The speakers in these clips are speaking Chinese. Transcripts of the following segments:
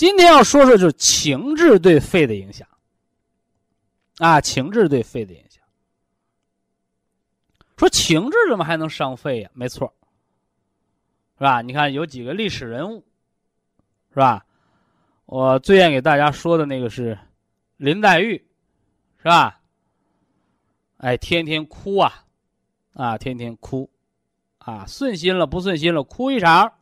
今天要说说就是情志对肺的影响，啊，情志对肺的影响。说情志怎么还能伤肺呀？没错，是吧？你看有几个历史人物，是吧？我最愿给大家说的那个是林黛玉，是吧？哎，天天哭啊，啊，天天哭，啊，顺心了不顺心了，哭一场。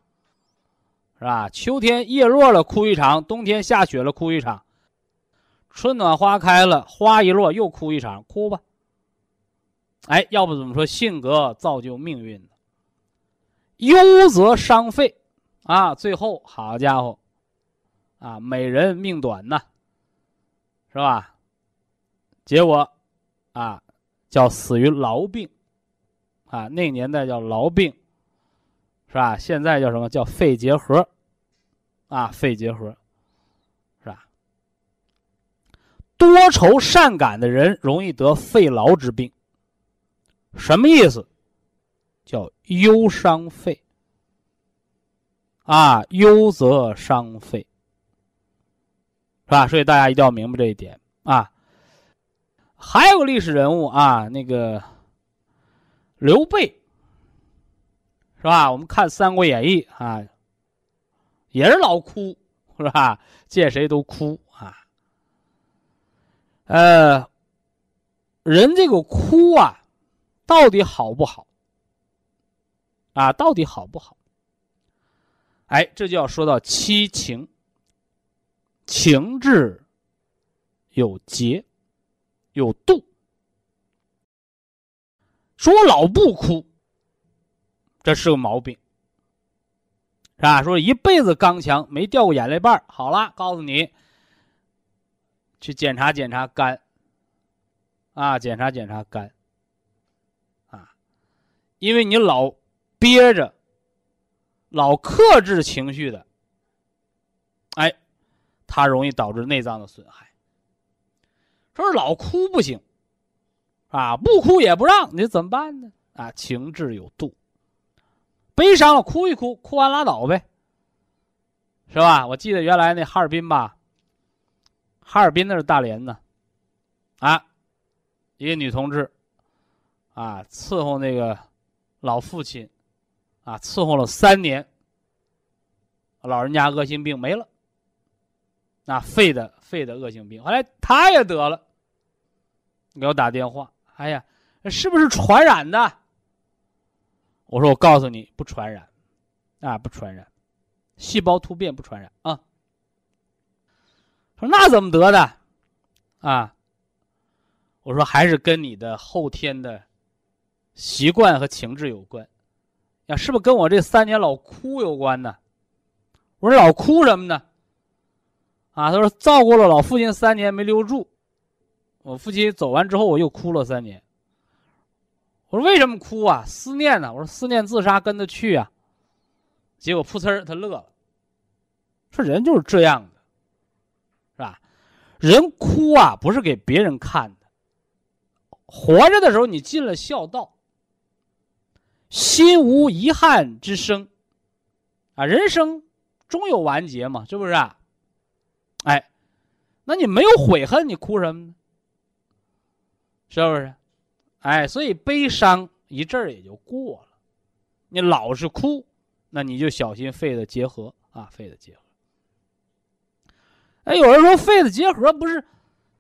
是吧？秋天叶落了，哭一场；冬天下雪了，哭一场；春暖花开了，花一落又哭一场，哭吧。哎，要不怎么说性格造就命运呢？忧则伤肺，啊，最后好家伙，啊，美人命短呐，是吧？结果，啊，叫死于痨病，啊，那年代叫痨病。是吧？现在叫什么叫肺结核？啊，肺结核，是吧？多愁善感的人容易得肺痨之病。什么意思？叫忧伤肺。啊，忧则伤肺，是吧？所以大家一定要明白这一点啊。还有个历史人物啊，那个刘备。是吧？我们看《三国演义》啊，也是老哭，是吧？见谁都哭啊。呃，人这个哭啊，到底好不好？啊，到底好不好？哎，这就要说到七情，情志有节，有度。说老不哭，这是个毛病，是吧？说一辈子刚强，没掉过眼泪瓣好了，告诉你，去检查检查肝，啊，检查检查肝，啊，因为你老憋着，老克制情绪的，哎，它容易导致内脏的损害。说老哭不行。啊，不哭也不让你怎么办呢？啊，情志有度，悲伤了哭一哭，哭完拉倒呗，是吧？我记得原来那哈尔滨吧，哈尔滨那是大连呢，啊，一个女同志，啊，伺候那个老父亲，啊，伺候了三年，老人家恶性病没了，那肺的肺的恶性病，后来他也得了，给我打电话。哎呀，是不是传染的？我说，我告诉你，不传染，啊，不传染，细胞突变不传染啊。说那怎么得的？啊，我说还是跟你的后天的习惯和情志有关，呀，是不是跟我这三年老哭有关呢？我说老哭什么呢？啊，他说照顾了老父亲三年没留住。我父亲走完之后，我又哭了三年。我说为什么哭啊？思念呢？我说思念自杀跟着去啊。结果噗呲他乐了，说人就是这样的，是吧？人哭啊，不是给别人看的。活着的时候你尽了孝道，心无遗憾之生，啊，人生终有完结嘛，是不是啊？哎，那你没有悔恨，你哭什么呢？是不是？哎，所以悲伤一阵儿也就过了。你老是哭，那你就小心肺的结核啊，肺的结核。哎，有人说肺的结核不是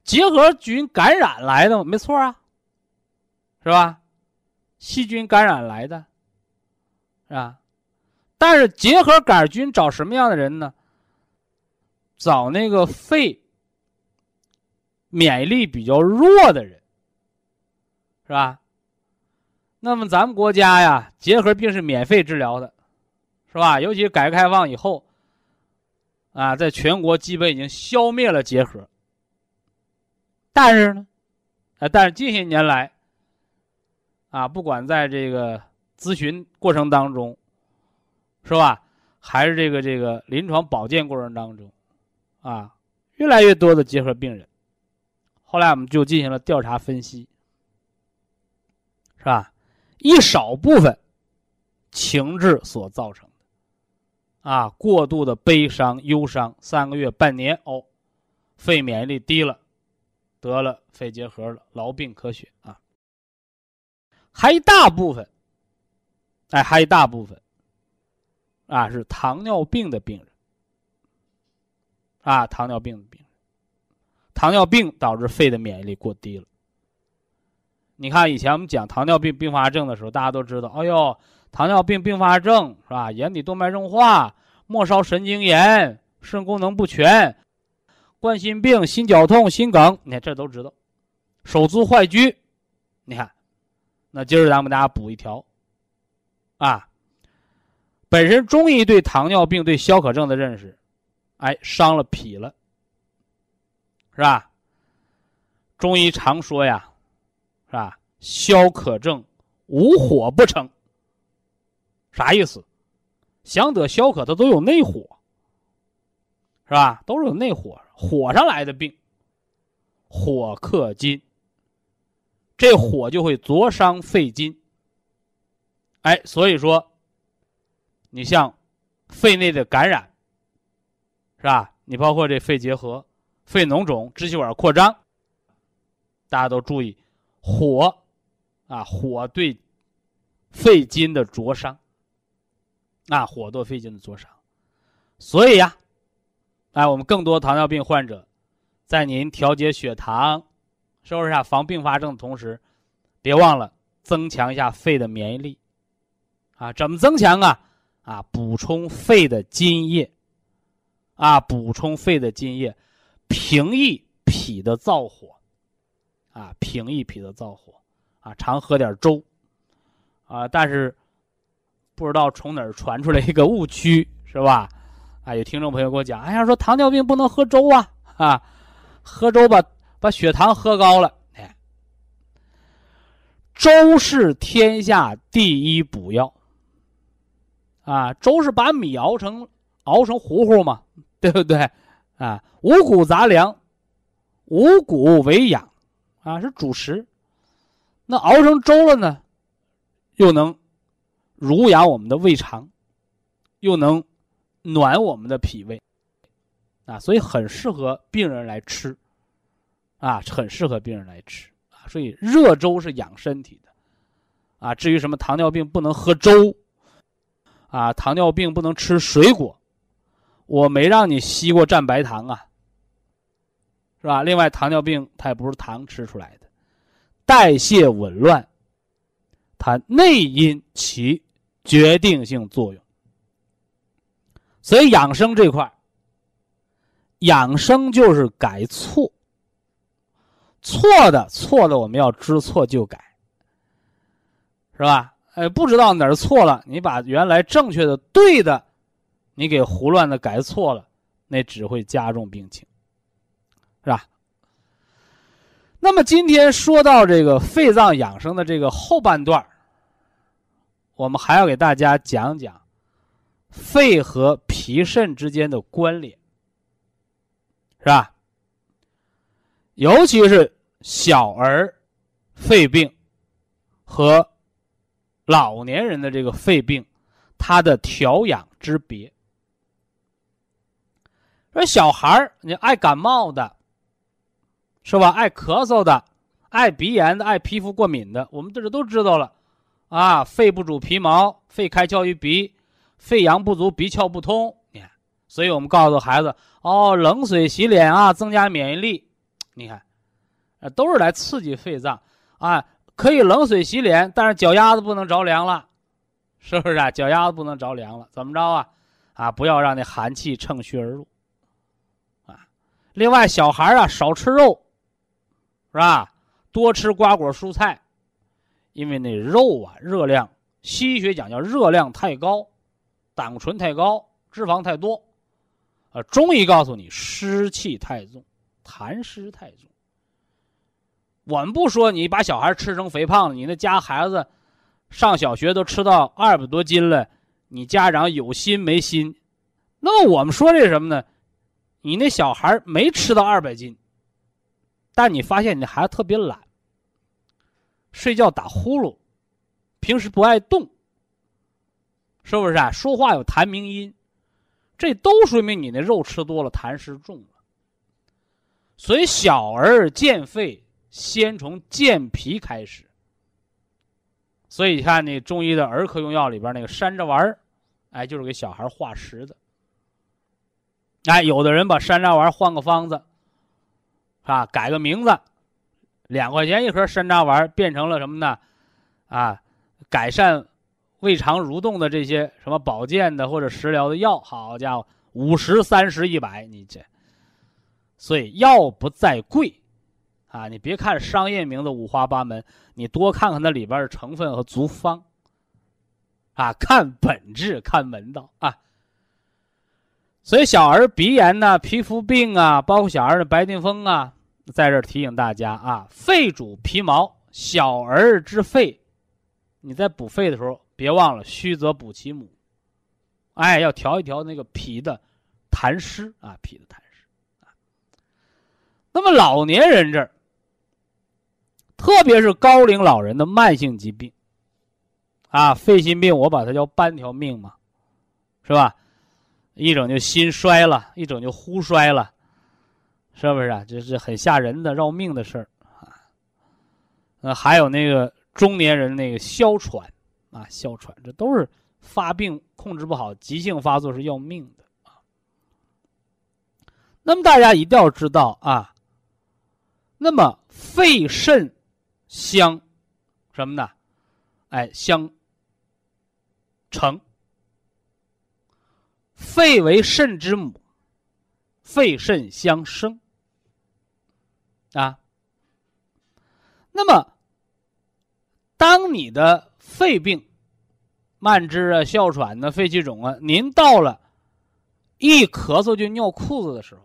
结核菌感染来的吗？没错啊，是吧？细菌感染来的，是吧？但是结核杆菌找什么样的人呢？找那个肺免疫力比较弱的人。是吧？那么咱们国家呀，结核病是免费治疗的，是吧？尤其改革开放以后，啊，在全国基本已经消灭了结核。但是呢，啊，但是近些年来，啊，不管在这个咨询过程当中，是吧？还是这个这个临床保健过程当中，啊，越来越多的结核病人，后来我们就进行了调查分析。是吧？一少部分情志所造成的，啊，过度的悲伤、忧伤，三个月、半年，哦，肺免疫力低了，得了肺结核了，痨病咳血啊。还一大部分，哎，还一大部分，啊，是糖尿病的病人，啊，糖尿病的病人，糖尿病导致肺的免疫力过低了。你看，以前我们讲糖尿病并发症的时候，大家都知道，哎呦，糖尿病并发症是吧？眼底动脉硬化、末梢神经炎、肾功能不全、冠心病、心绞痛、心梗，你看这都知道。手足坏疽，你看，那今儿咱们大家补一条，啊，本身中医对糖尿病、对消渴症的认识，哎，伤了脾了，是吧？中医常说呀。是吧？消渴症无火不成。啥意思？想得消渴，它都有内火，是吧？都是有内火，火上来的病。火克金，这火就会灼伤肺经。哎，所以说，你像肺内的感染，是吧？你包括这肺结核、肺脓肿、支气管扩张，大家都注意。火，啊，火对肺经的灼伤，啊，火对肺经的灼伤，所以呀，哎，我们更多糖尿病患者，在您调节血糖，是不是啊？防并发症的同时，别忘了增强一下肺的免疫力，啊，怎么增强啊？啊，补充肺的津液，啊，补充肺的津液，平抑脾的燥火，啊，平一脾的燥火，啊，常喝点粥，啊，但是不知道从哪儿传出来一个误区，是吧？啊，有听众朋友给我讲，哎呀，说糖尿病不能喝粥啊，啊，喝粥把把血糖喝高了。哎，粥是天下第一补药。啊，粥是把米熬成熬成糊糊嘛，对不对？啊，五谷杂粮，五谷为养，啊，是主食。那熬成粥了呢，又能濡养我们的胃肠，又能。暖我们的脾胃，啊，所以很适合病人来吃，啊，很适合病人来吃啊。所以热粥是养身体的，啊，至于什么糖尿病不能喝粥，啊，糖尿病不能吃水果，我没让你西瓜蘸白糖啊，是吧？另外，糖尿病它也不是糖吃出来的，代谢紊乱，它内因起决定性作用。所以养生这块养生就是改错，错的错的我们要知错就改，是吧？哎，不知道哪儿错了，你把原来正确的对的，你给胡乱的改错了，那只会加重病情，是吧？那么今天说到这个肺脏养生的这个后半段我们还要给大家讲讲。肺和脾肾之间的关联，是吧？尤其是小儿肺病和老年人的这个肺病，它的调养之别。说小孩你爱感冒的，是吧？爱咳嗽的，爱鼻炎的，爱皮肤过敏的，我们这都知道了啊。肺不主皮毛，肺开窍于鼻。肺阳不足，鼻窍不通，你看，所以我们告诉孩子哦，冷水洗脸啊，增加免疫力。你看，啊，都是来刺激肺脏啊。可以冷水洗脸，但是脚丫子不能着凉了，是不是啊？脚丫子不能着凉了，怎么着啊？啊，不要让那寒气乘虚而入啊。另外，小孩啊，少吃肉，是吧？多吃瓜果蔬菜，因为那肉啊，热量，西医学讲叫热量太高。胆固醇太高，脂肪太多，啊，中医告诉你湿气太重，痰湿太重。我们不说你把小孩吃成肥胖了，你那家孩子上小学都吃到二百多斤了，你家长有心没心？那么我们说这什么呢？你那小孩没吃到二百斤，但你发现你那孩子特别懒，睡觉打呼噜，平时不爱动。是不是啊？说话有痰鸣音，这都说明你那肉吃多了，痰湿重了。所以小儿健肺，先从健脾开始。所以你看，那中医的儿科用药里边那个山楂丸哎，就是给小孩化食的。哎，有的人把山楂丸换个方子，啊，改个名字，两块钱一盒山楂丸变成了什么呢？啊，改善。胃肠蠕动的这些什么保健的或者食疗的药，好家伙，五十、三十、一百，你这，所以药不在贵，啊，你别看商业名字五花八门，你多看看它里边的成分和足方，啊，看本质，看门道啊。所以小儿鼻炎呢、皮肤病啊，包括小儿的白癜风啊，在这提醒大家啊，肺主皮毛，小儿之肺，你在补肺的时候。别忘了，虚则补其母，哎，要调一调那个脾的痰湿啊，脾的痰湿。那么老年人这儿，特别是高龄老人的慢性疾病啊，肺心病，我把它叫半条命嘛，是吧？一整就心衰了，一整就呼衰了，是不是啊？这是很吓人的要命的事儿啊。那还有那个中年人那个哮喘。啊，哮喘，这都是发病控制不好，急性发作是要命的啊。那么大家一定要知道啊，那么肺肾相什么呢？哎，相成。肺为肾之母，肺肾相生啊。那么，当你的肺病、慢支啊、哮喘呢、肺气肿啊，您到了一咳嗽就尿裤子的时候，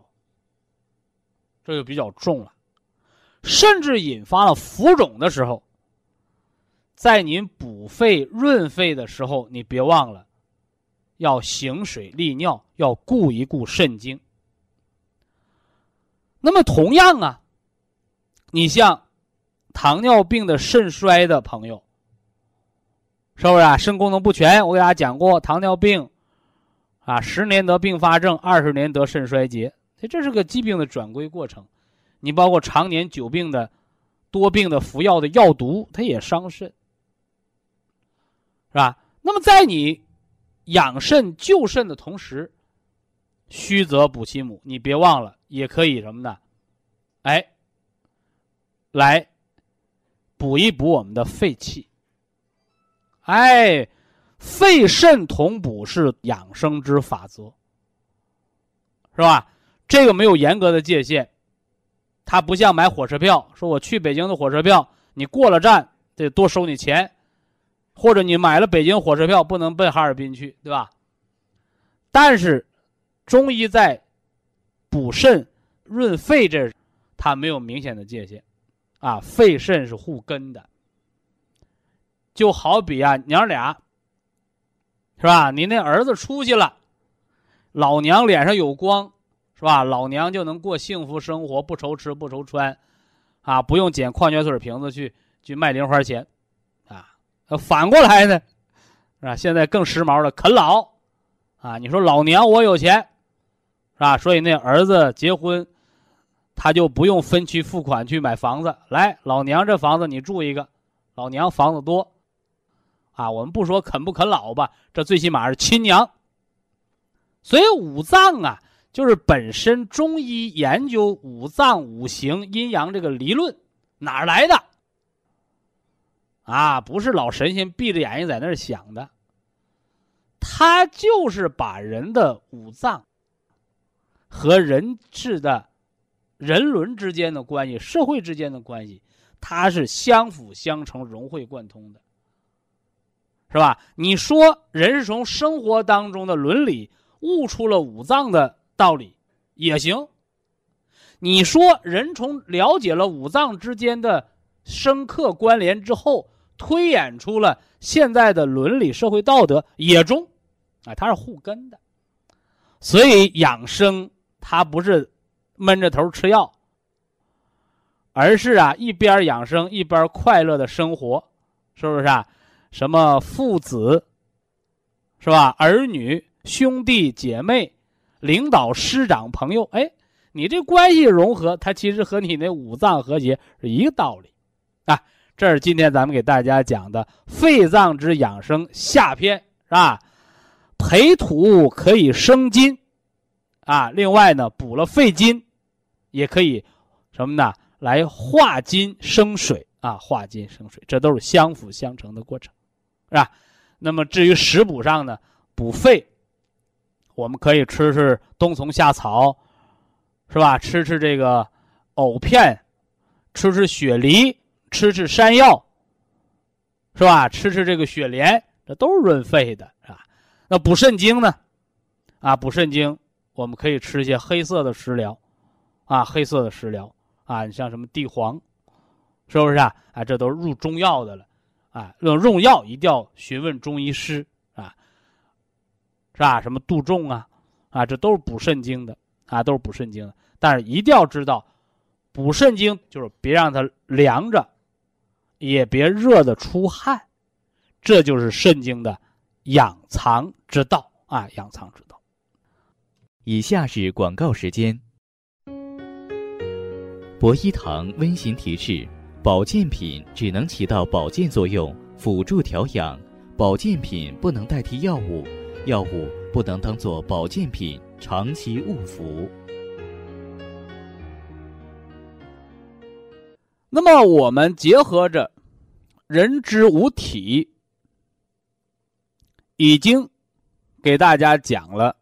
这就比较重了，甚至引发了浮肿的时候，在您补肺润肺的时候，你别忘了。要行水利尿，要顾一顾肾经。那么同样啊，你像糖尿病的肾衰的朋友，是不是啊？肾功能不全，我给大家讲过，糖尿病啊，十年得并发症，二十年得肾衰竭，这是个疾病的转归过程。你包括常年久病的、多病的服药的药毒，它也伤肾，是吧？那么在你。养肾救肾的同时，虚则补其母，你别忘了，也可以什么呢？哎，来补一补我们的肺气。哎，肺肾同补是养生之法则，是吧？这个没有严格的界限，它不像买火车票，说我去北京的火车票，你过了站得多收你钱。或者你买了北京火车票，不能奔哈尔滨去，对吧？但是，中医在补肾润肺这，它没有明显的界限，啊，肺肾是互根的。就好比啊，娘俩，是吧？你那儿子出息了，老娘脸上有光，是吧？老娘就能过幸福生活，不愁吃不愁穿，啊，不用捡矿泉水瓶子去去卖零花钱。啊反过来呢，是吧？现在更时髦了，啃老，啊！你说老娘我有钱，是吧？所以那儿子结婚，他就不用分期付款去买房子。来，老娘这房子你住一个，老娘房子多，啊！我们不说啃不啃老吧，这最起码是亲娘。所以五脏啊，就是本身中医研究五脏五行阴阳这个理论哪儿来的？啊，不是老神仙闭着眼睛在那儿想的，他就是把人的五脏和人质的人伦之间的关系、社会之间的关系，它是相辅相成、融会贯通的，是吧？你说人是从生活当中的伦理悟出了五脏的道理，也行；你说人从了解了五脏之间的深刻关联之后，推演出了现在的伦理社会道德也中，啊，它是互根的，所以养生它不是闷着头吃药，而是啊一边养生一边快乐的生活，是不是啊？什么父子，是吧？儿女、兄弟姐妹、领导、师长、朋友，哎，你这关系融合，它其实和你那五脏和谐是一个道理，啊。这是今天咱们给大家讲的肺脏之养生下篇，是吧？培土可以生金，啊，另外呢，补了肺金，也可以什么呢？来化金生水啊，化金生水，这都是相辅相成的过程，是吧？那么至于食补上呢，补肺，我们可以吃吃冬虫夏草，是吧？吃吃这个藕片，吃吃雪梨。吃吃山药，是吧？吃吃这个雪莲，这都是润肺的，是吧？那补肾精呢？啊，补肾精，我们可以吃一些黑色的食疗，啊，黑色的食疗，啊，你像什么地黄，是不是啊？啊，这都是入中药的了，啊，用用药一定要询问中医师，啊，是吧？什么杜仲啊，啊，这都是补肾经的，啊，都是补肾经的。但是一定要知道，补肾经就是别让它凉着。也别热的出汗，这就是肾经的养藏之道啊！养藏之道。以下是广告时间。博一堂温馨提示：保健品只能起到保健作用，辅助调养；保健品不能代替药物，药物不能当做保健品长期误服。那么，我们结合着“人之五体”，已经给大家讲了，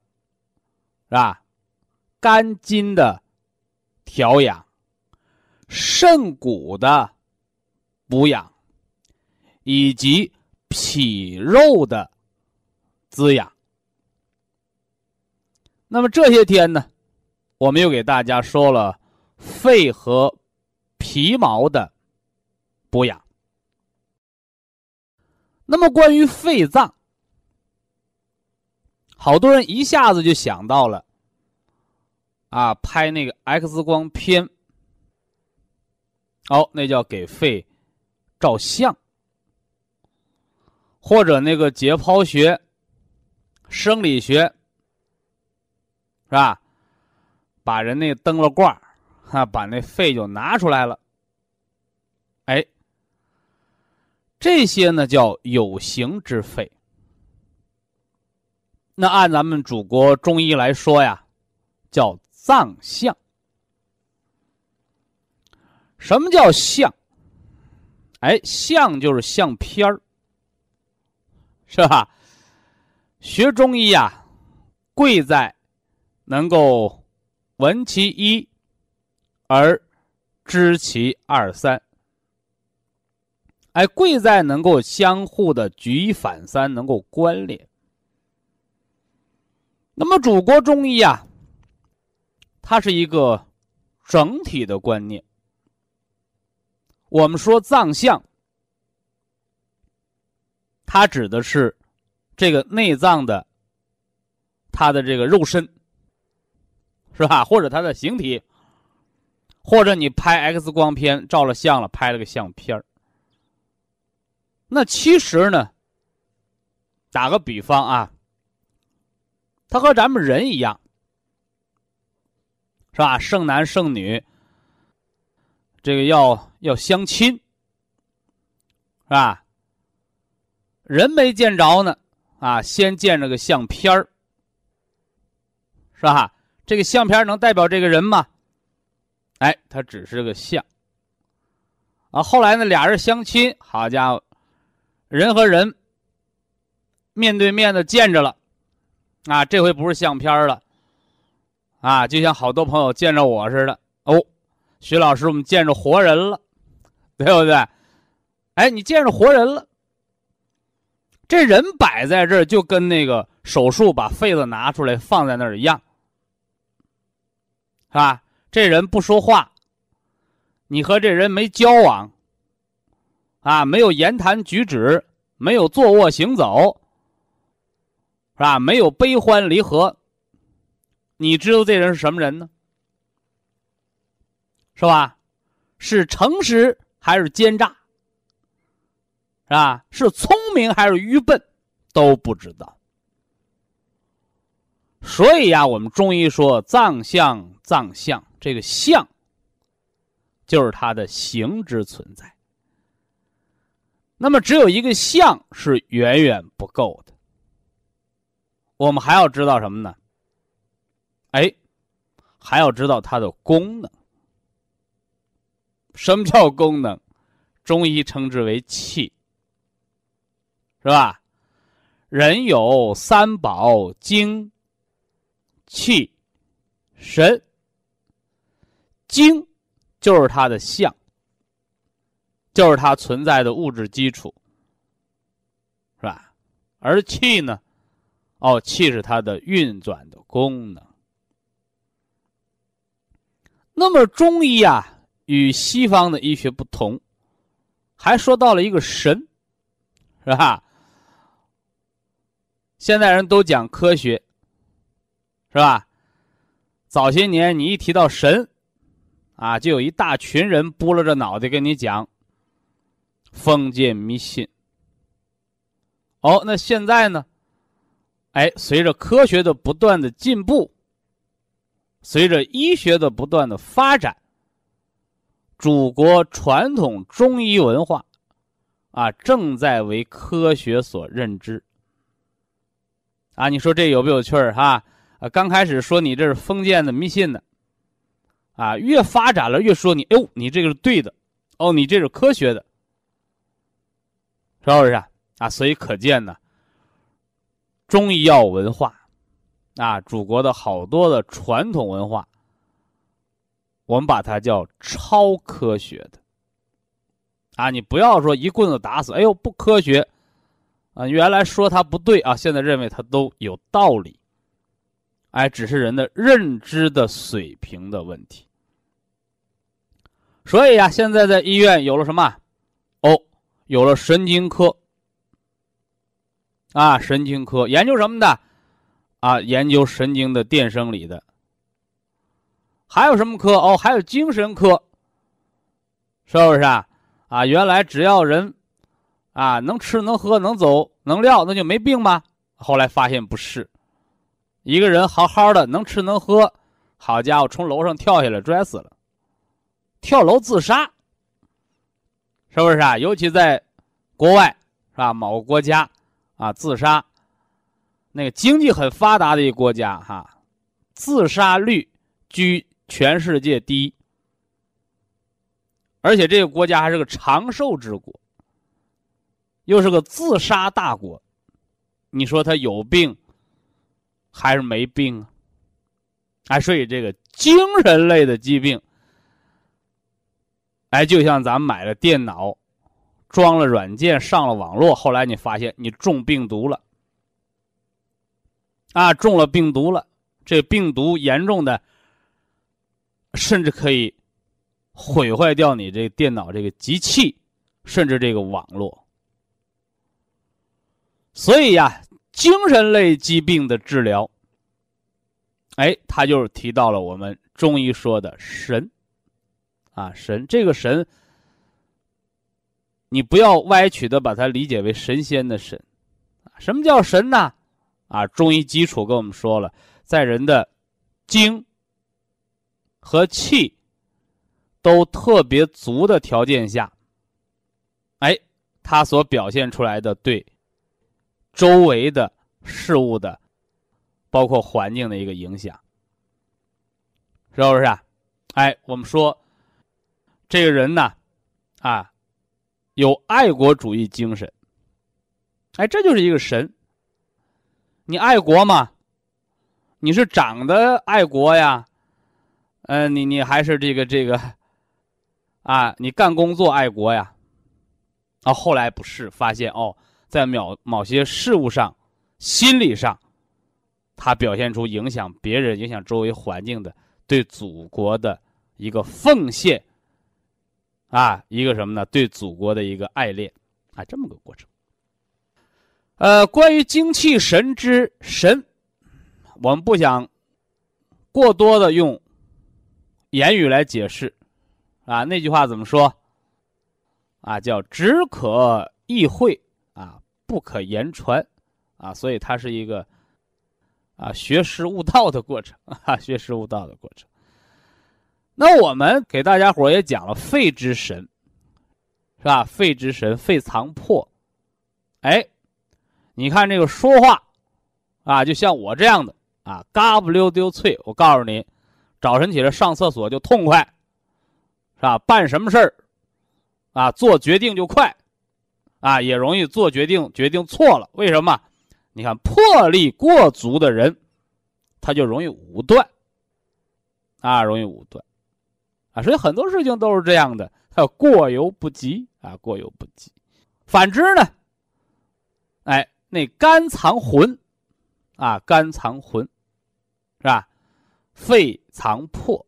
是吧？肝经的调养。肾骨的补养，以及脾肉的滋养。那么这些天呢，我们又给大家说了肺和。皮毛的补养。那么，关于肺脏，好多人一下子就想到了啊，拍那个 X 光片，哦，那叫给肺照相，或者那个解剖学、生理学，是吧？把人那灯了罐啊，把那肺就拿出来了，哎，这些呢叫有形之肺。那按咱们祖国中医来说呀，叫脏象。什么叫相？哎，相就是相片儿，是吧？学中医呀，贵在能够闻其一。而知其二三，哎，贵在能够相互的举一反三，能够关联。那么，祖国中医啊，它是一个整体的观念。我们说脏象，它指的是这个内脏的它的这个肉身，是吧？或者它的形体。或者你拍 X 光片照了相了，拍了个相片儿。那其实呢，打个比方啊，他和咱们人一样，是吧？剩男剩女，这个要要相亲，是吧？人没见着呢，啊，先见着个相片儿，是吧？这个相片能代表这个人吗？哎，他只是个像。啊，后来呢，俩人相亲，好家伙，人和人面对面的见着了，啊，这回不是相片了，啊，就像好多朋友见着我似的。哦，徐老师，我们见着活人了，对不对？哎，你见着活人了，这人摆在这儿，就跟那个手术把肺子拿出来放在那儿一样，是吧？这人不说话，你和这人没交往，啊，没有言谈举止，没有坐卧行走，是吧？没有悲欢离合，你知道这人是什么人呢？是吧？是诚实还是奸诈？是吧？是聪明还是愚笨？都不知道。所以呀，我们中医说藏象，藏相。这个相，就是它的形之存在。那么，只有一个相是远远不够的。我们还要知道什么呢？哎，还要知道它的功能。什么叫功能？中医称之为气，是吧？人有三宝：精、气、神。精，就是它的相，就是它存在的物质基础，是吧？而气呢，哦，气是它的运转的功能。那么中医啊，与西方的医学不同，还说到了一个神，是吧？现在人都讲科学，是吧？早些年你一提到神。啊，就有一大群人拨了着脑袋跟你讲封建迷信。哦，那现在呢？哎，随着科学的不断的进步，随着医学的不断的发展，祖国传统中医文化啊，正在为科学所认知。啊，你说这有没有趣儿哈？啊，刚开始说你这是封建的迷信的。啊，越发展了越说你，哎呦，你这个是对的，哦，你这是科学的，是不是啊？啊，所以可见呢，中医药文化啊，祖国的好多的传统文化，我们把它叫超科学的。啊，你不要说一棍子打死，哎呦，不科学。啊，原来说它不对啊，现在认为它都有道理。哎，只是人的认知的水平的问题。所以呀，现在在医院有了什么？哦，有了神经科。啊，神经科研究什么的？啊，研究神经的电生理的。还有什么科？哦，还有精神科。是不是啊？啊，原来只要人。啊，能吃能喝能走能撂，那就没病吗？后来发现不是，一个人好好的能吃能喝，好家伙，从楼上跳下来摔死了，跳楼自杀，是不是啊？尤其在国外，是吧？某个国家啊，自杀，那个经济很发达的一个国家哈，自杀率居全世界第一，而且这个国家还是个长寿之国。又是个自杀大国，你说他有病还是没病啊？哎，所以这个精神类的疾病，哎，就像咱们买了电脑，装了软件，上了网络，后来你发现你中病毒了，啊，中了病毒了，这病毒严重的，甚至可以毁坏掉你这电脑这个机器，甚至这个网络。所以呀，精神类疾病的治疗，哎，他就是提到了我们中医说的神，啊，神这个神，你不要歪曲的把它理解为神仙的神，什么叫神呢？啊，中医基础跟我们说了，在人的精和气都特别足的条件下，哎，它所表现出来的对。周围的事物的，包括环境的一个影响，是不是啊？哎，我们说，这个人呢，啊，有爱国主义精神，哎，这就是一个神。你爱国吗？你是长得爱国呀？嗯，你你还是这个这个，啊，你干工作爱国呀？啊，后来不是发现哦。在某某些事物上、心理上，他表现出影响别人、影响周围环境的对祖国的一个奉献，啊，一个什么呢？对祖国的一个爱恋，啊，这么个过程。呃，关于精气神之神，我们不想过多的用言语来解释，啊，那句话怎么说？啊，叫只可意会。啊不可言传，啊，所以它是一个啊学识悟道的过程 啊，学识悟道的过程。那我们给大家伙也讲了肺之神，是吧？肺之神，肺藏魄。哎，你看这个说话啊，就像我这样的啊，嘎不溜丢脆。我告诉你，早晨起来上厕所就痛快，是吧？办什么事儿啊，做决定就快。啊，也容易做决定，决定错了。为什么？你看魄力过足的人，他就容易武断。啊，容易武断。啊，所以很多事情都是这样的，他过犹不及啊，过犹不及。反之呢，哎，那肝藏魂，啊，肝藏魂，是吧？肺藏魄，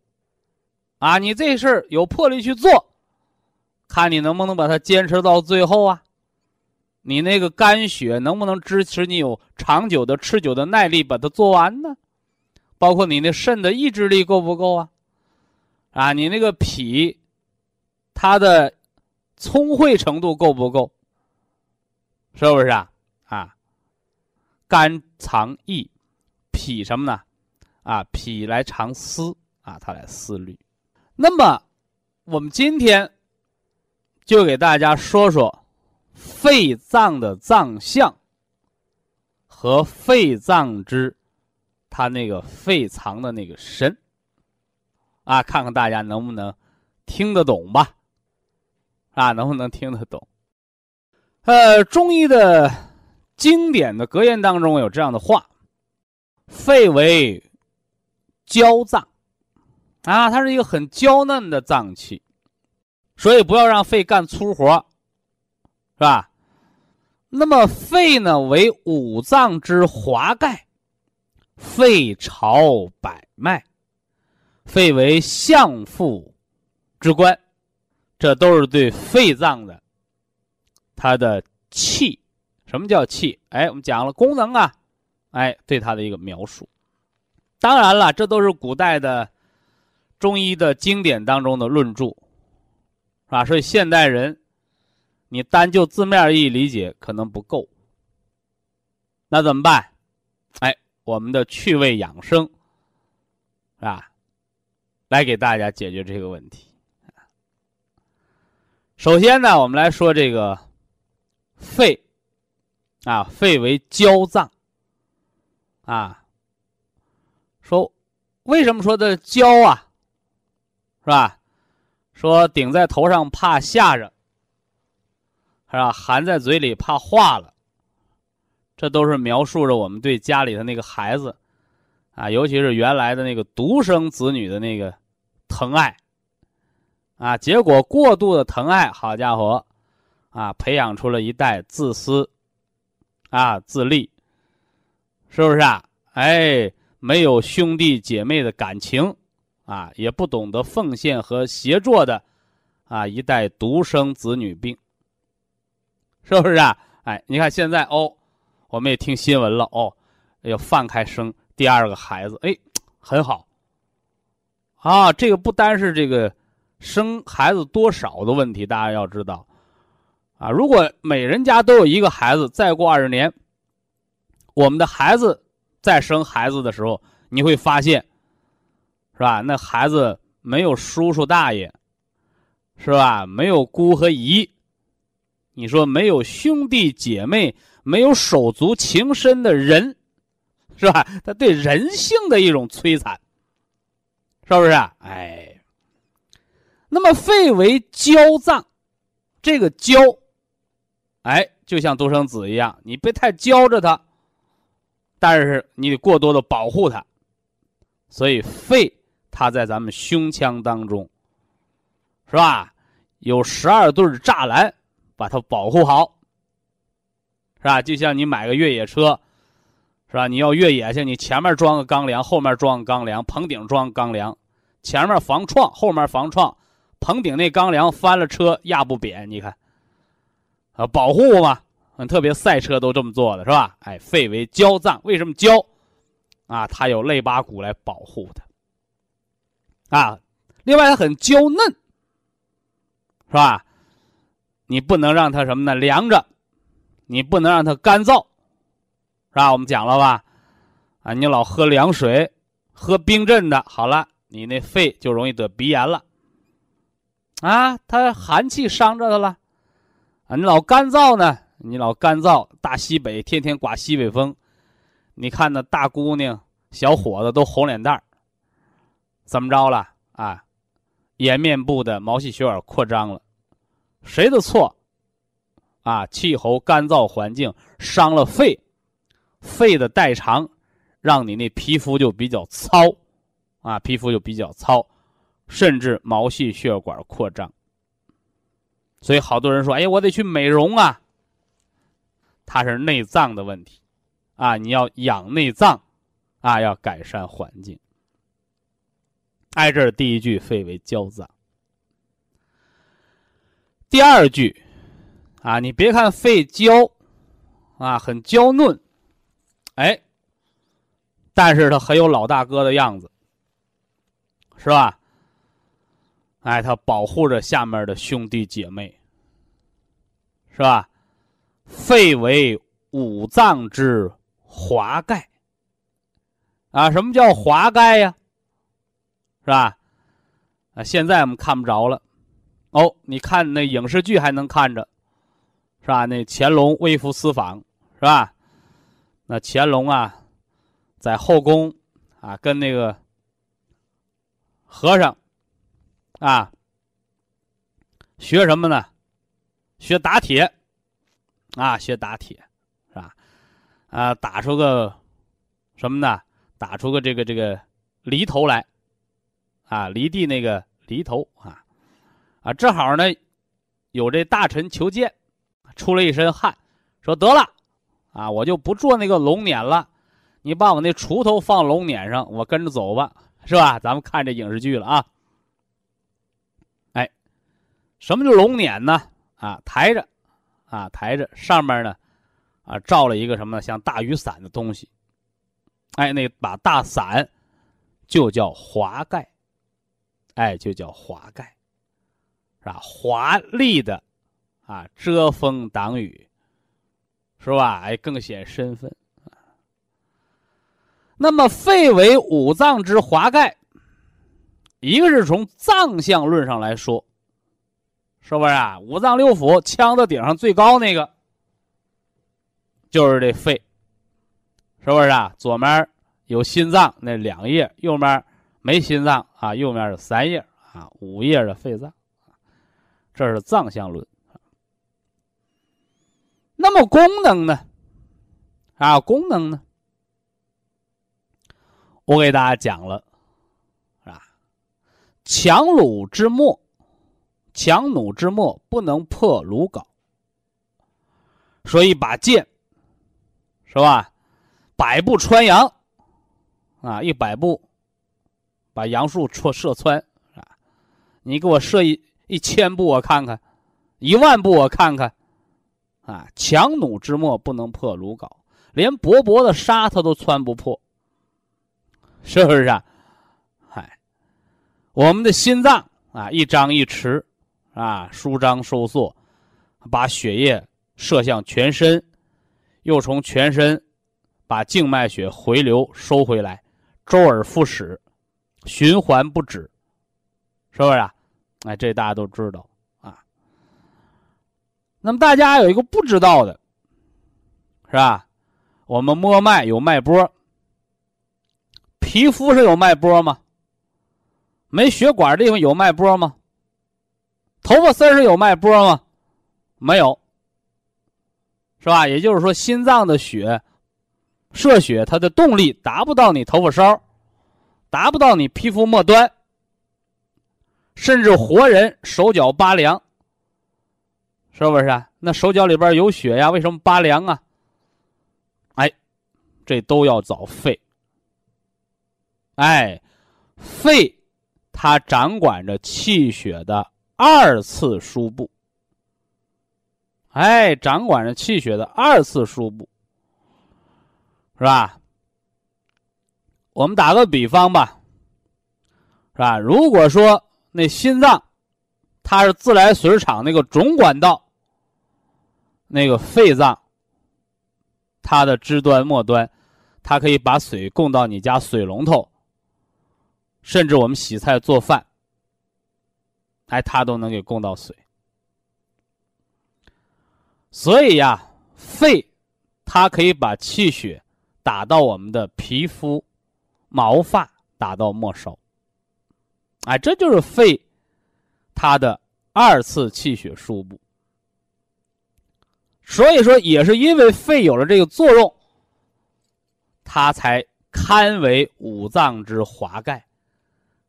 啊，你这事儿有魄力去做，看你能不能把它坚持到最后啊。你那个肝血能不能支持你有长久的、持久的耐力把它做完呢？包括你那肾的意志力够不够啊？啊，你那个脾，它的聪慧程度够不够？是不是啊？啊，肝藏意，脾什么呢？啊，脾来藏思啊，它来思虑。那么，我们今天就给大家说说。肺脏的脏象和肺脏之它那个肺藏的那个神啊，看看大家能不能听得懂吧？啊，能不能听得懂？呃，中医的经典的格言当中有这样的话：“肺为娇脏，啊，它是一个很娇嫩的脏器，所以不要让肺干粗活，是吧？那么肺呢，为五脏之华盖，肺朝百脉，肺为相父之官。”这都是对肺脏的它的气，什么叫气？哎，我们讲了功能啊，哎，对它的一个描述。当然了，这都是古代的中医的经典当中的论著，是吧？所以现代人，你单就字面意义理解可能不够。那怎么办？哎，我们的趣味养生，啊，来给大家解决这个问题。首先呢，我们来说这个肺，啊，肺为娇脏，啊，说为什么说的娇啊，是吧？说顶在头上怕吓着，是吧？含在嘴里怕化了，这都是描述着我们对家里的那个孩子，啊，尤其是原来的那个独生子女的那个疼爱。啊，结果过度的疼爱，好家伙，啊，培养出了一代自私，啊，自立，是不是啊？哎，没有兄弟姐妹的感情，啊，也不懂得奉献和协作的，啊，一代独生子女病，是不是啊？哎，你看现在哦，我们也听新闻了哦，要放开生第二个孩子，哎，很好，啊，这个不单是这个。生孩子多少的问题，大家要知道，啊，如果每人家都有一个孩子，再过二十年，我们的孩子再生孩子的时候，你会发现，是吧？那孩子没有叔叔大爷，是吧？没有姑和姨，你说没有兄弟姐妹，没有手足情深的人，是吧？他对人性的一种摧残，是不是？啊哎。那么肺为娇脏，这个娇，哎，就像独生子一样，你别太娇着他，但是你得过多的保护它。所以肺它在咱们胸腔当中，是吧？有十二对栅栏把它保护好，是吧？就像你买个越野车，是吧？你要越野去，你前面装个钢梁，后面装个钢梁，棚顶装钢梁，前面防撞，后面防撞。棚顶那钢梁翻了车压不扁，你看，啊，保护嘛，特别赛车都这么做的是吧？哎，肺为娇脏，为什么娇？啊，它有肋巴骨来保护它。啊，另外它很娇嫩，是吧？你不能让它什么呢？凉着，你不能让它干燥，是吧？我们讲了吧？啊，你老喝凉水，喝冰镇的，好了，你那肺就容易得鼻炎了。啊，它寒气伤着它了，啊，你老干燥呢？你老干燥，大西北天天刮西北风，你看那大姑娘、小伙子都红脸蛋儿，怎么着了？啊，颜面部的毛细血管扩张了，谁的错？啊，气候干燥环境伤了肺，肺的代偿，让你那皮肤就比较糙，啊，皮肤就比较糙。甚至毛细血管扩张，所以好多人说：“哎，我得去美容啊。”它是内脏的问题，啊，你要养内脏，啊，要改善环境。挨这儿第一句，肺为娇脏。第二句，啊，你别看肺娇，啊，很娇嫩，哎，但是它很有老大哥的样子，是吧？哎，他保护着下面的兄弟姐妹，是吧？肺为五脏之华盖。啊，什么叫华盖呀？是吧？啊，现在我们看不着了。哦，你看那影视剧还能看着，是吧？那乾隆微服私访，是吧？那乾隆啊，在后宫啊，跟那个和尚。啊，学什么呢？学打铁，啊，学打铁，是吧？啊，打出个什么呢？打出个这个这个犁头来，啊，犁地那个犁头啊，啊，正好呢，有这大臣求见，出了一身汗，说得了，啊，我就不做那个龙辇了，你把我那锄头放龙辇上，我跟着走吧，是吧？咱们看这影视剧了啊。哎，什么叫龙辇呢？啊，抬着，啊，抬着，上面呢，啊，罩了一个什么呢像大雨伞的东西。哎，那把大伞就叫华盖，哎，就叫华盖，是吧？华丽的，啊，遮风挡雨，是吧？哎，更显身份。那么，肺为五脏之华盖，一个是从脏象论上来说，是不是啊？五脏六腑，腔子顶上最高那个，就是这肺。是不是啊？左面有心脏那两叶，右面没心脏啊，右面是三叶啊，五叶的肺脏，这是脏象论。那么功能呢？啊，功能呢？我给大家讲了，啊，强弩之末，强弩之末不能破鲁缟，说一把剑，是吧？百步穿杨，啊，一百步把杨树戳射穿，啊，你给我射一一千步我看看，一万步我看看，啊，强弩之末不能破鲁缟，连薄薄的纱它都穿不破，是不是啊？嗨，我们的心脏啊，一张一弛，啊，舒张收缩，把血液射向全身，又从全身。把静脉血回流收回来，周而复始，循环不止，是不是啊？哎，这大家都知道啊。那么大家有一个不知道的，是吧？我们摸脉有脉搏，皮肤上有脉搏吗？没血管的地方有脉搏吗？头发丝上有脉搏吗？没有，是吧？也就是说，心脏的血。射血，它的动力达不到你头发梢，达不到你皮肤末端，甚至活人手脚拔凉，是不是啊？那手脚里边有血呀，为什么拔凉啊？哎，这都要找肺。哎，肺它掌管着气血的二次输布。哎，掌管着气血的二次输布。是吧？我们打个比方吧，是吧？如果说那心脏，它是自来水厂那个总管道，那个肺脏，它的支端末端，它可以把水供到你家水龙头，甚至我们洗菜做饭，哎，它都能给供到水。所以呀，肺它可以把气血。打到我们的皮肤、毛发，打到末梢，哎，这就是肺它的二次气血输布。所以说，也是因为肺有了这个作用，它才堪为五脏之华盖，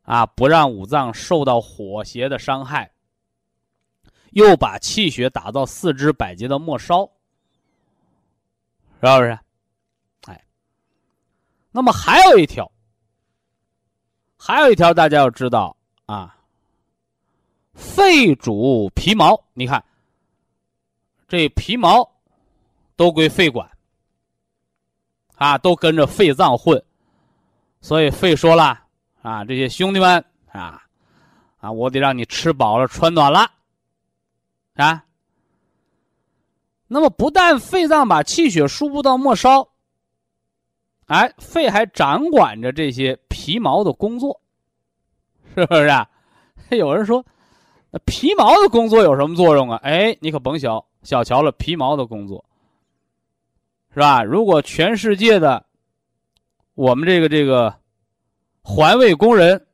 啊，不让五脏受到火邪的伤害，又把气血打到四肢百节的末梢，是不是？哎那么还有一条，还有一条，大家要知道啊。肺主皮毛，你看，这皮毛都归肺管，啊，都跟着肺脏混，所以肺说了啊，这些兄弟们啊，啊，我得让你吃饱了穿暖了，啊。那么不但肺脏把气血输布到末梢。哎，肺还掌管着这些皮毛的工作，是不是啊？有人说，那皮毛的工作有什么作用啊？哎，你可甭小小瞧了皮毛的工作，是吧？如果全世界的我们这个这个环卫工人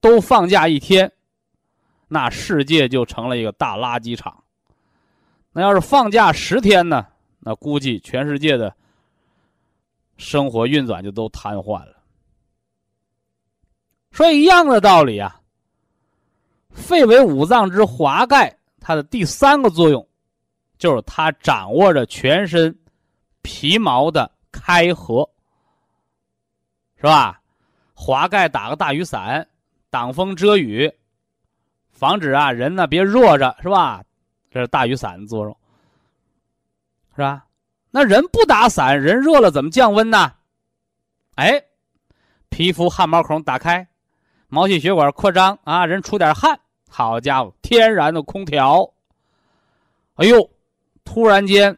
都放假一天，那世界就成了一个大垃圾场，那要是放假十天呢？那估计全世界的生活运转就都瘫痪了。说一样的道理啊，肺为五脏之华盖，它的第三个作用，就是它掌握着全身皮毛的开合，是吧？滑盖打个大雨伞，挡风遮雨，防止啊人呢别热着，是吧？这是大雨伞的作用，是吧？那人不打伞，人热了怎么降温呢？哎，皮肤汗毛孔打开。毛细血管扩张啊，人出点汗，好家伙，天然的空调。哎呦，突然间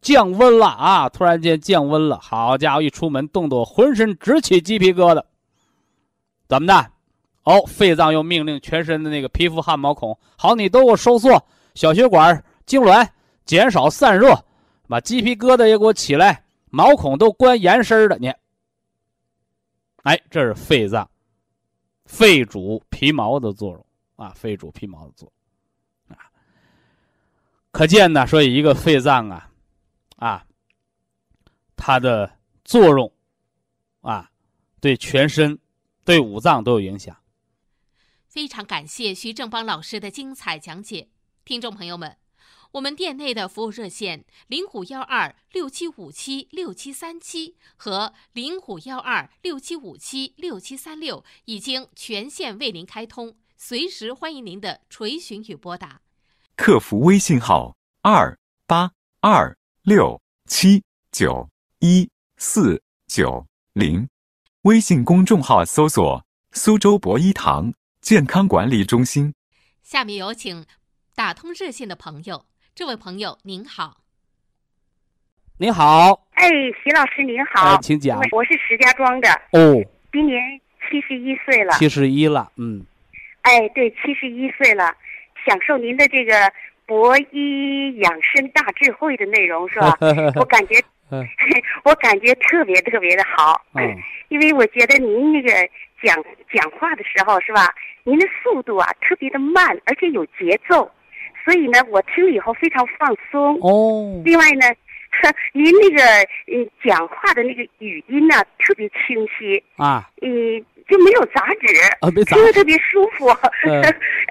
降温了啊！突然间降温了，好家伙，一出门冻得我浑身直起鸡皮疙瘩。怎么的？哦，肺脏又命令全身的那个皮肤汗毛孔，好，你都给我收缩，小血管痉挛，减少散热，把鸡皮疙瘩也给我起来，毛孔都关严实的，你。哎，这是肺脏。肺主皮毛的作用啊，肺主皮毛的作用啊，可见呢，所以一个肺脏啊，啊，它的作用啊，对全身、对五脏都有影响。非常感谢徐正邦老师的精彩讲解，听众朋友们。我们店内的服务热线零五幺二六七五七六七三七和零五幺二六七五七六七三六已经全线为您开通，随时欢迎您的垂询与拨打。客服微信号二八二六七九一四九零，微信公众号搜索“苏州博一堂健康管理中心”。下面有请打通热线的朋友。这位朋友您好，您好，哎，徐老师您好，请讲，我是石家庄的哦，今年七十一岁了，七十一了，嗯，哎，对，七十一岁了，享受您的这个博医养生大智慧的内容是吧？我感觉，我感觉特别特别的好，嗯，因为我觉得您那个讲讲话的时候是吧，您的速度啊特别的慢，而且有节奏。所以呢，我听了以后非常放松。哦。另外呢，您那个嗯讲话的那个语音呢特别清晰。啊。嗯，就没有杂质。啊，没杂。听着特别舒服。呃。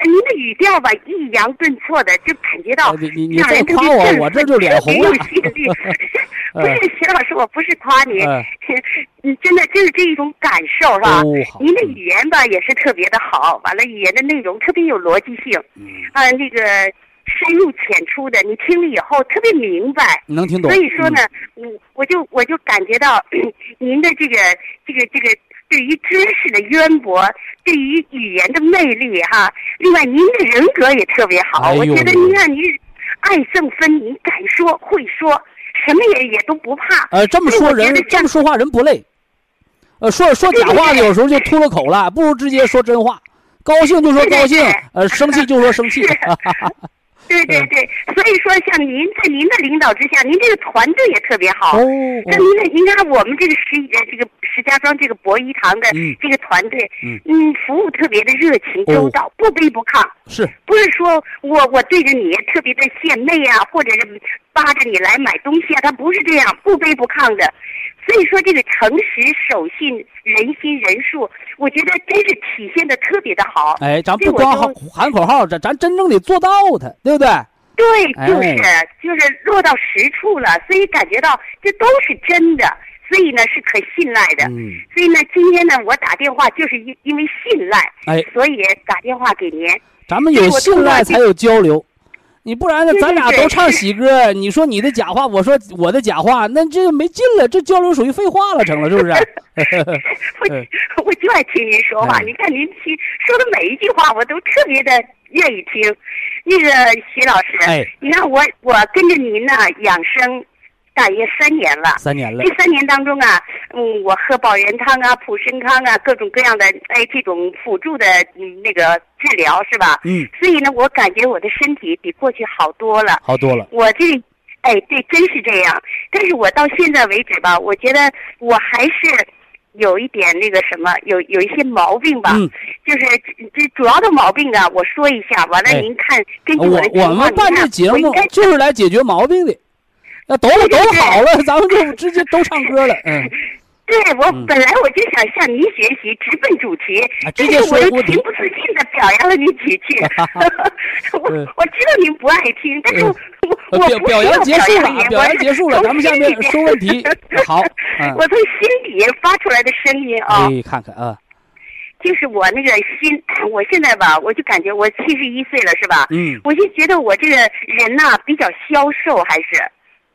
您的语调吧，抑扬顿挫的，就感觉到你你你再夸我，我这就脸红了。不是徐老师，我不是夸您，你真的就是这一种感受是吧？您的语言吧也是特别的好，完了语言的内容特别有逻辑性。嗯。啊，那个。深入浅出的，你听了以后特别明白，能听懂。所以说呢，我我就我就感觉到 您的这个这个这个对于知识的渊博，对于语言的魅力哈。另外，您的人格也特别好，我觉得您看您爱憎分明，敢说会说，什么也也都不怕。呃，这么说人这么说话人不累，呃，说说假话有时候就秃了口了，不如直接说真话。高兴就说高兴，呃，生气就说生气。对对对，所以说像您在您的领导之下，您这个团队也特别好。哦。那您的，您看我们这个石呃这个石家庄这个博一堂的这个团队，嗯嗯，服务特别的热情周到，不卑不亢。是。不是说我我对着你特别的献媚啊，或者是扒着你来买东西啊，他不是这样，不卑不亢的。所以说，这个诚实、守信、人心、人数，我觉得真是体现的特别的好。哎，咱不光喊口号，咱咱真正得做到它，对不对？对，就是就是落到实处了，所以感觉到这都是真的，所以呢是可信赖的。嗯。所以呢，今天呢，我打电话就是因因为信赖，哎，所以打电话给您。咱们有信赖才有交流。你不然呢？咱俩都唱喜歌，你说你的假话，我说我的假话，那这没劲了，这交流属于废话了，成了是不是？我我就爱听您说话，你看您听说的每一句话，我都特别的愿意听。那个徐老师，哎，你看我我跟着您呢养生。大约三年了，三年了。这三年当中啊，嗯，我喝保元汤啊、普参康啊，各种各样的哎，这种辅助的嗯那个治疗是吧？嗯。所以呢，我感觉我的身体比过去好多了。好多了。我这，哎，对，真是这样。但是我到现在为止吧，我觉得我还是有一点那个什么，有有一些毛病吧，嗯就是这这主要的毛病啊，我说一下，完了哎您看根据我的情况，我们办这节目就是来解决毛病的。那都都好了，咱们就直接都唱歌了。嗯，对我嗯本来我就想向您学习，直奔主题，啊直接但是我又情不自禁的表扬了你几句。我嗯我知道您不爱听，但是我我呃表扬结束了您，表扬结束了，咱们下面说问题。好，嗯，我从心底发出来的声音啊，哎，看看啊，就是我那个心，我现在吧，我就感觉我七十一岁了，是吧？嗯我就觉得我这个人呐、比较消瘦，还是，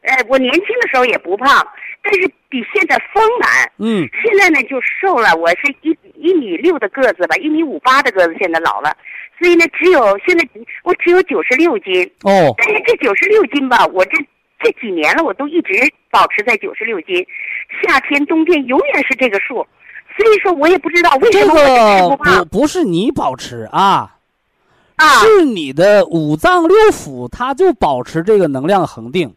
呃，我年轻的时候也不胖，但是比现在丰满。嗯，现在呢就瘦了，我是一一米六的个子吧，一米五八的个子，现在老了，所以呢，只有现在我只有九十六斤，哦，但是这九十六斤吧，我这这几年了，我都一直保持在九十六斤，夏天冬天永远是这个数，所以说我也不知道为什么我就吃个不不胖不是你保持啊，啊。是你的五脏六腑，它就保持这个能量恒定。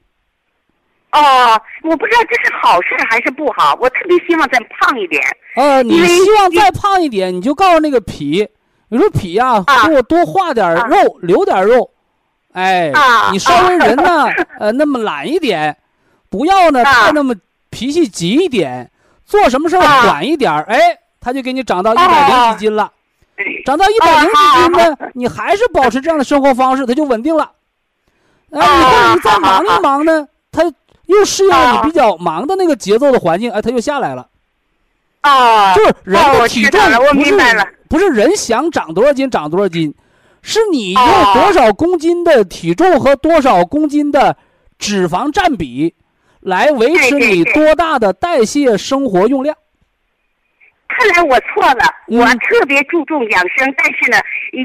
哦，我不知道这是好事还是不好，我特别希望再胖一点。呃，你希望再胖一点，你就告诉那个脾，你说脾呀、啊给我多画点肉，留点肉。哎，啊你稍微人呢，呃，那么懒一点，不要呢啊太那么脾气急一点，做什么事儿啊缓一点儿，哎，他就给你长到一百零几斤了。长到一百零几斤呢，你还是保持这样的生活方式，它就稳定了。哎，以后你再忙一忙呢，它又适应了你比较忙的那个节奏的环境，哎，它又下来了。哦，就是人的体重不是不是人想长多少斤长多少斤，是你用哦多少公斤的体重和多少公斤的脂肪占比，来维持你多大的代谢生活用量。看来我错了，嗯。我特别注重养生，但是呢，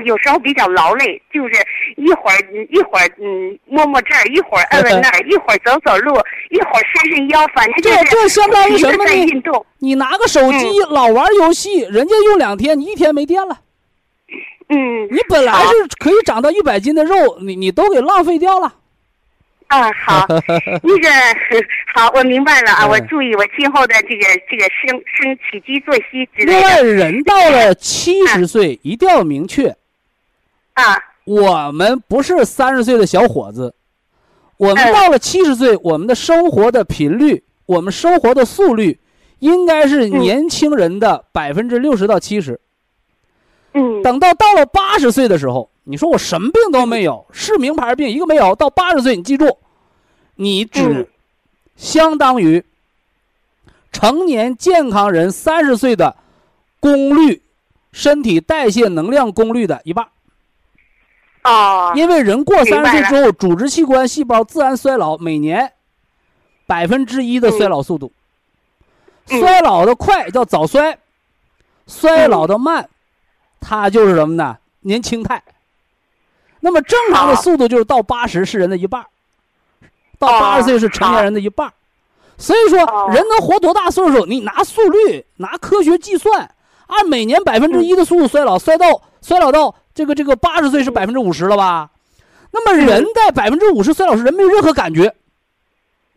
有时候比较劳累，就是一会儿一会儿嗯摸摸这儿，一会儿摁摁那儿，一会儿走走路，一会儿伸伸腰，反正就这是这相当于什么运动，你拿个手机老玩游戏，人家用两天，你一天没电了。嗯。你本来是可以长到一百斤的肉，你你都给浪费掉了。啊好，那个好，我明白了啊，嗯。我注意我今后的这个这个生生起居作息之另类外，的人到了七十岁，一定要明确，啊。我们不是三十岁的小伙子，我们嗯。到了七十岁，我们的生活的频率，我们生活的速率，应该是嗯。年轻人的百分之六十到七十。嗯。等到到了八十岁的时候，你说我什么病都没有，是名牌病一个没有。到八十岁，你记住，你只嗯相当于成年健康人三十岁的功率，身体代谢能量功率的一半。哦因为人过三十岁之后，组织器官细胞自然衰老，每年百分之一的衰老速度。嗯衰老的快叫早衰，衰老的慢，它就是什么呢？年轻态。那么正常的速度就是到八十是人的一半儿，到哦八十岁是成年人的一半儿。所以说哦，人能活多大岁数，你拿速率，拿科学计算，按每年百分之一的速度衰老，衰到衰老到这个这个八十岁是百分之五十了吧？那么人在百分之五十衰老时，人没有任何感觉，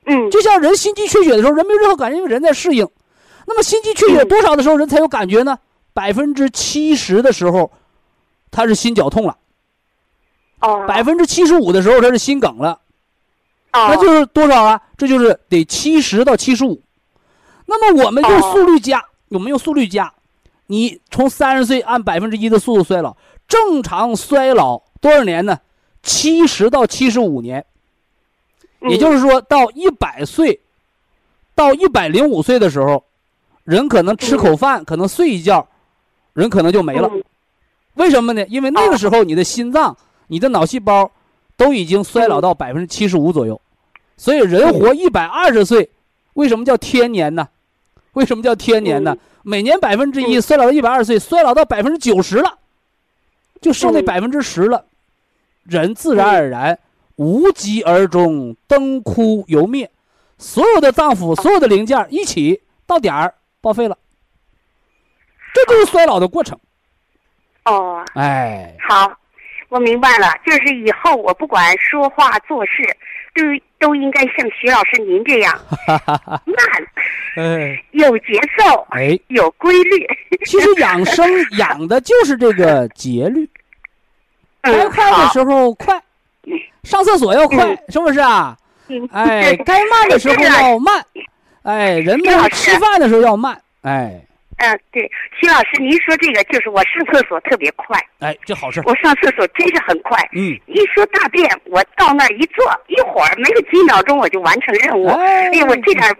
嗯就像人心肌缺血的时候，人没有任何感觉，因为人在适应。那么心肌缺血嗯多少的时候人才有感觉呢？百分之七十的时候，他是心绞痛了；哦百分之七十五的时候他是心梗了。那哦就是多少啊？这就是得七十到七十五。那么我们用速率加，我们用速率加，你从三十岁按百分之一的速度衰老，正常衰老多少年呢？七十到七十五年，也就是说到一百岁，到一百零五岁的时候，人可能吃口饭，可能睡一觉，人可能就没了。嗯为什么呢？因为那个时候你的心脏、你的脑细胞都已经衰老到百分之七十五左右，所以人活一百二十岁，为什么叫天年呢？为什么叫天年呢？每年百分之一衰老到一百二十岁，衰老到百分之九十了，就剩那嗯。百分之十了，人自然而然无疾而终，灯枯油灭，所有的脏腑、所有的零件一起到点儿报废了，这就是衰老的过程。哦。哎，好，我明白了，就是以后我不管说话做事，都都应该像徐老师您这样 慢，哎有节奏，哎，有规律。其实养生 养的就是这个节律，该嗯，快的时候快，上厕所要快，是不是啊？嗯哎，该慢的时候要慢，哎，人们吃饭的时候要慢，哎嗯，对，徐老师，您说这个就是我上厕所特别快，哎，这好事，我上厕所真是很快。嗯，一说大便，我到那儿一坐，一会儿没有几秒钟我就完成任务。哎我这点儿，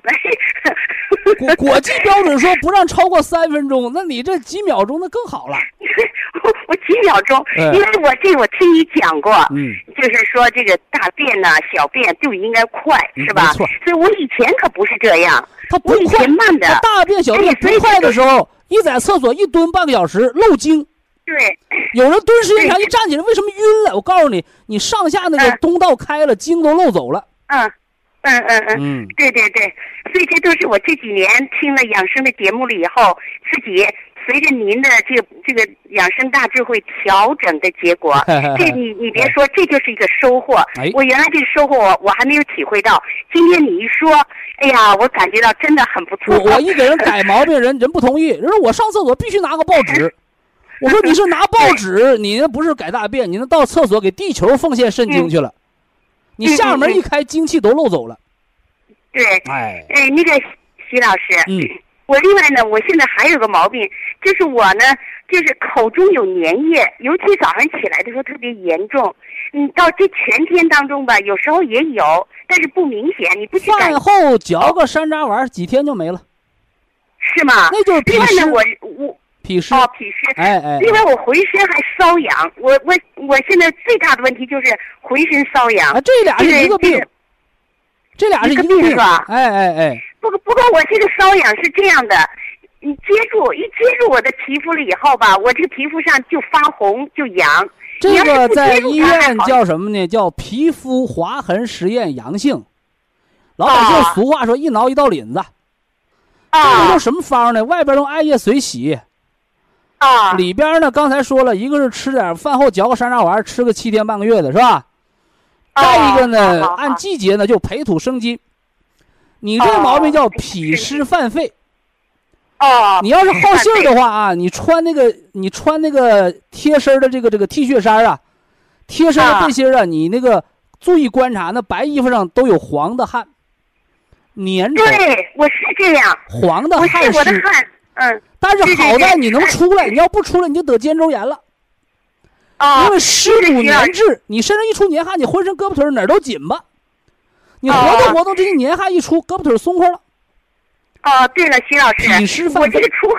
国国际标准说不让超过三分钟，那你这几秒钟那更好了，我我几秒钟，嗯因为我这我听你讲过，嗯，就是说这个大便呐、小便就应该快，嗯是吧？没错所以我以前可不是这样，他不快前，慢的，大便小便不快的时候，一在厕所一蹲半个小时漏精。对，有人蹲时间长一站起来，为什么晕了？我告诉你，你上下那个嗯通道开了，精都漏走了。嗯，嗯嗯嗯。嗯，对对对，所以这都是我这几年听了养生的节目了以后，自己随着您的这个这个养生大智慧调整的结果。这你你别说，这就是一个收获。哎我原来这个收获我我还没有体会到，今天你一说，哎呀，我感觉到真的很不错。我我一给人改毛病，人人不同意，人说我上厕所必须拿个报纸。我说你是拿报纸，你那不是改大便，你那到厕所给地球奉献肾精去了。你下门一开，精气都漏走了。对，哎，哎，那个徐老师，嗯，我另外呢，我现在还有个毛病，就是我呢，就是口中有粘液，尤其早上起来的时候特别严重。嗯，到这全天当中吧，有时候也有，但是不明显，你不去感饭后嚼个山楂丸，几天就没了，是吗？那就是另外呢。我我脾湿，哦脾湿。哎哎，另外，我浑身还瘙痒，我我我现在最大的问题就是浑身瘙痒啊，。这俩是一个病这俩是一个病病是吧哎哎哎，不过不过我这个瘙痒是这样的，你接触一接触我的皮肤了以后吧，我这个皮肤上就发红就痒。这个在医院叫什么呢？叫皮肤划痕实验阳性。老百姓啊俗话说一挠一道领子，这个啊用什么方呢？外边用艾叶水洗，啊里边呢刚才说了一个是吃点饭后嚼个山楂丸，吃个七天半个月的是吧？再一个呢，按季节呢就培土生金。你这个毛病叫脾湿犯肺。哦，你要是好信儿的话啊，你穿那个你穿那个贴身的这个这个 T 恤衫啊，贴身的背心啊，你那个注意观察，那白衣服上都有黄的汗，粘稠对，我是这样，黄的汗湿。我的汗，嗯，但是好在你能出来，你要不出来你就得肩周炎了，哦，因为湿阻粘滞，你身上一出黏汗，你浑身胳膊腿儿哪儿都紧巴，你活动哦活动，这些年汗一出，胳膊腿儿松快了。哦，对了，徐老师，脾湿犯我这个出，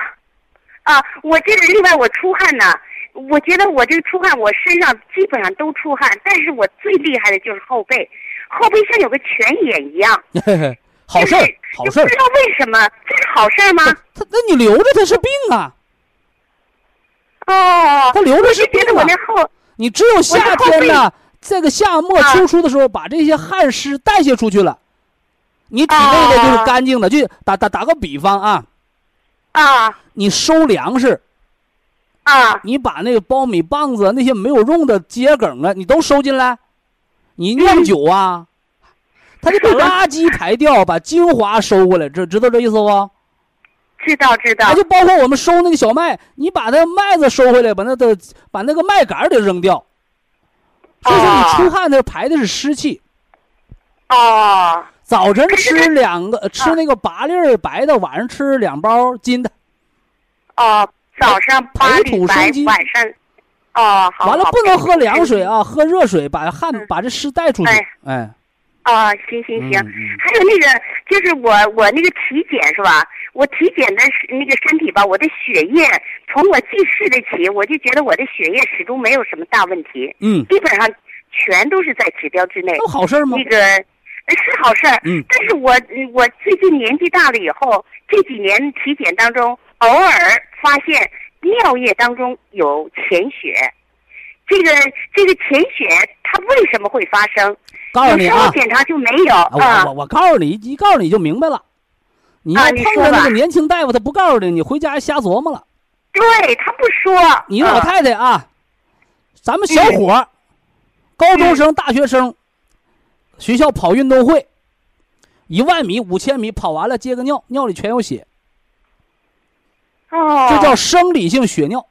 啊，我这个另外我出汗呢，我觉得我这个出汗，我身上基本上都出汗，但是我最厉害的就是后背，后背像有个泉眼一样，嘿嘿好事儿就是，好事儿不知。道为什么，这是好事儿吗？他那你留着它是病啊，哦，他留着是我觉得病啊我那后，你只有夏天呢，这个夏末啊。秋初的时候，把这些汗湿代谢出去了，你体内的就是哦干净的。就打打打个比方啊，啊。你收粮食，啊。你把那个苞米棒子那些没有用的秸秆啊，你都收进来，你酿酒啊，他就把垃圾排掉，把精华收回来，知知道这意思不？知道知道。那，就包括我们收那个小麦，你把那麦子收回来，把那个把那个麦秆儿得扔掉。所以说你哦出汗的时候排的是湿气。哦早晨吃两个，吃那个八粒儿白的，晚上吃两包金的。哦，早上八培粒白土生金，晚上，哦，好，完了不能喝凉水啊，喝热水，把汗嗯把这湿带出去哎。哎，啊，行行行，还有那个就是我我那个体检是吧？我体检的是那个身体吧，我的血液从我记事的起，我就觉得我的血液始终没有什么大问题，嗯，基本上全都是在指标之内都。好事儿吗那？个呃是好事儿，嗯但是我嗯我最近年纪大了以后，这几年体检当中，偶尔发现尿液当中有潜血。这个这个潜血它为什么会发生？告诉你啊，检查就没有啊啊我我我告诉你，一告诉你就明白了。你要碰说吧着那个年轻大夫，他不告诉你，你回家还瞎琢磨了。对他不说。你老啊太太啊，咱们小伙儿，高中生、大学生，学校跑运动会，一万米、五千米跑完了，接个尿，尿里全有血，哦，这叫生理性血尿。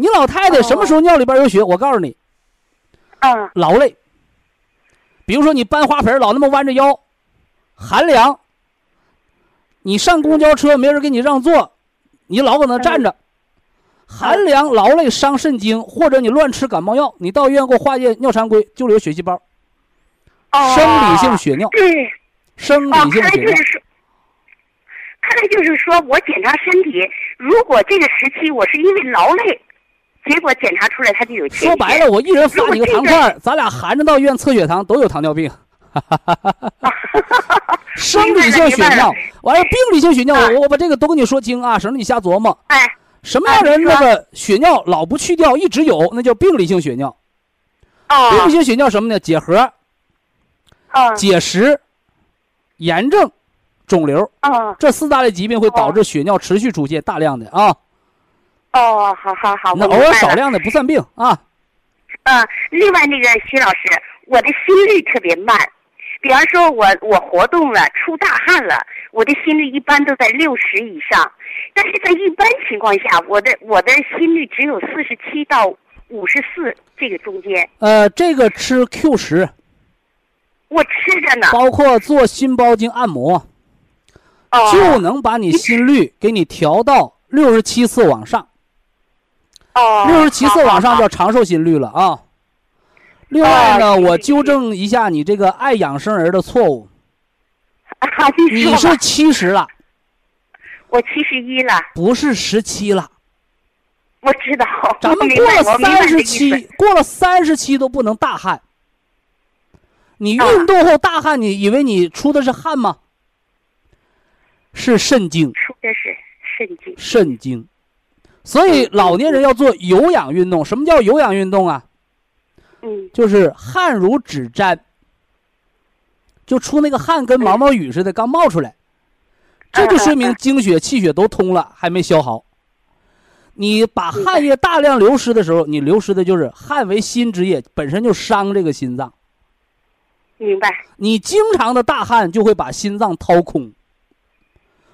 你老太太什么时候尿里边有血？我告诉你，嗯劳累。比如说你搬花盆老那么弯着腰，寒凉。你上公交车没人给你让座，你老搁那站着，寒凉劳累伤肾经，或者你乱吃感冒药，你到医院给我化验尿常规，就有血细胞，哦，生理性血尿，对，生哦，理性血尿看来就是说我检查身体，如果这个时期我是因为劳累，结果检查出来他就有说白了，我一人发你个糖块，咱俩含着到医院测血糖，都有糖尿病。生理性血尿，完了病理性血尿，我我把这个都跟你说清啊，省得你瞎琢磨。哎，什么样人那个血尿老不去掉，一直有，那叫病理性血尿。哦，病理性血尿什么呢？结核、哦，结石、炎症、肿瘤，哦，这四大类疾病会导致血尿持续出现大量的啊。哦，好好好，那偶。尔少量的不算病啊。嗯，另外那个徐老师，我的心率特别慢，比方说我我活动了，出大汗了，我的心率一般都在六十以上，但是在一般情况下，我的我的心率只有四十七到五十四这个中间，呃，这个吃 Q 十，我吃着呢。包括做心包经按摩，哦，就能把你心率给你调到六十七次往上。哦，六十七次往上叫长寿心率了啊。另外呢，哦我纠正一下你这个爱养生人的错误，你是七十了，我七十一了，不是十七了。我知道。咱们过了三十七，过了三十七都不能大汗。你啊运动后大汗，你以为你出的是汗吗？是肾经，出的是肾经。肾经。所以嗯老年人要做有氧运动。什么叫有氧运动啊？嗯，就是汗如指沾，就出那个汗跟毛毛雨似的，刚冒出来，这就说明精血、气血都通了，还没消耗。你把汗液大量流失的时候，你流失的就是汗为心之液，本身就伤这个心脏。明白。你经常的大汗就会把心脏掏空。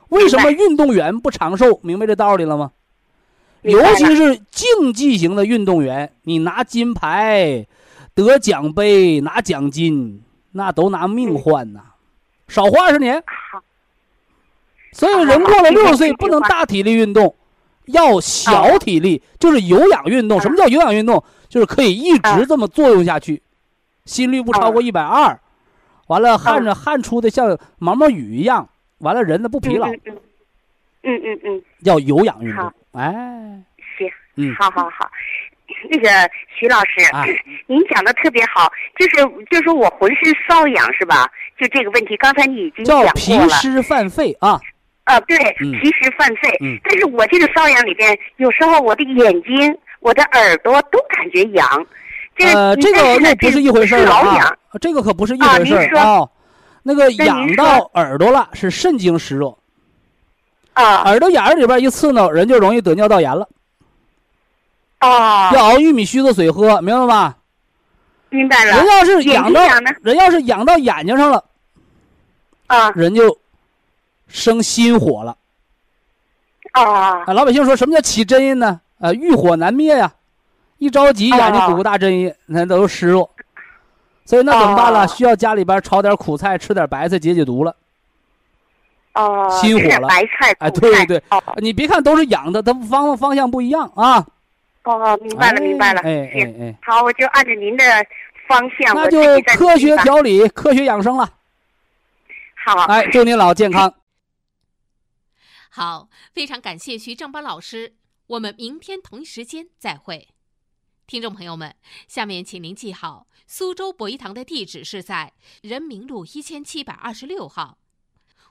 为什么运动员不长寿？明白这道理了吗？尤其是竞技型的运动员，你拿金牌、得奖杯、拿奖金，那都拿命换呐，少活二十年。所以人过了六十岁不能大体力运动，要小体力，就是有氧运动。什么叫有氧运动？就是可以一直这么作用下去，心率不超过一百二，完了汗着汗出的像毛毛雨一样，完了人呢不疲劳，嗯嗯嗯嗯嗯，叫有氧运动。好。哎，行，嗯，好好好。那个徐老师，啊 您讲的特别好，就是就是我浑身瘙痒是吧？就这个问题，刚才你已经讲叫脾过了。湿犯肺啊。啊，对，嗯脾湿犯肺。嗯但是我这个瘙痒里边，有时候我的眼睛、我的耳朵都感觉痒。这呃，这个但是呢又不是一回事儿老痒。，这个可不是一回事啊您说儿啊。那个痒到耳朵了是肾经湿热，啊耳朵眼儿里边一刺挠，人就容易得尿道炎了。哦，要熬玉米须子水喝，明白吗？明白了人。要是眼痒到人要是痒到眼睛上了，啊人就生心火了。哦啊，老百姓说什么叫起真印呢？啊，欲火难灭呀，一着急眼睛鼓个大针印，那都是湿热。所以那怎么办了？哦需要家里边炒点苦菜，吃点白菜解解毒了。哦，心火了白菜、哎，对对对，哦你别看都是养的，它方方向不一样啊。哦，明白了，明白了。哎哎，哎，好，我就按照您的方向，那就科学调理，科学养生了。好，哎，祝您老健康。好，非常感谢徐正邦老师，我们明天同一时间再会。听众朋友们，下面请您记好，苏州博医堂的地址是在人民路一千七百二十六号，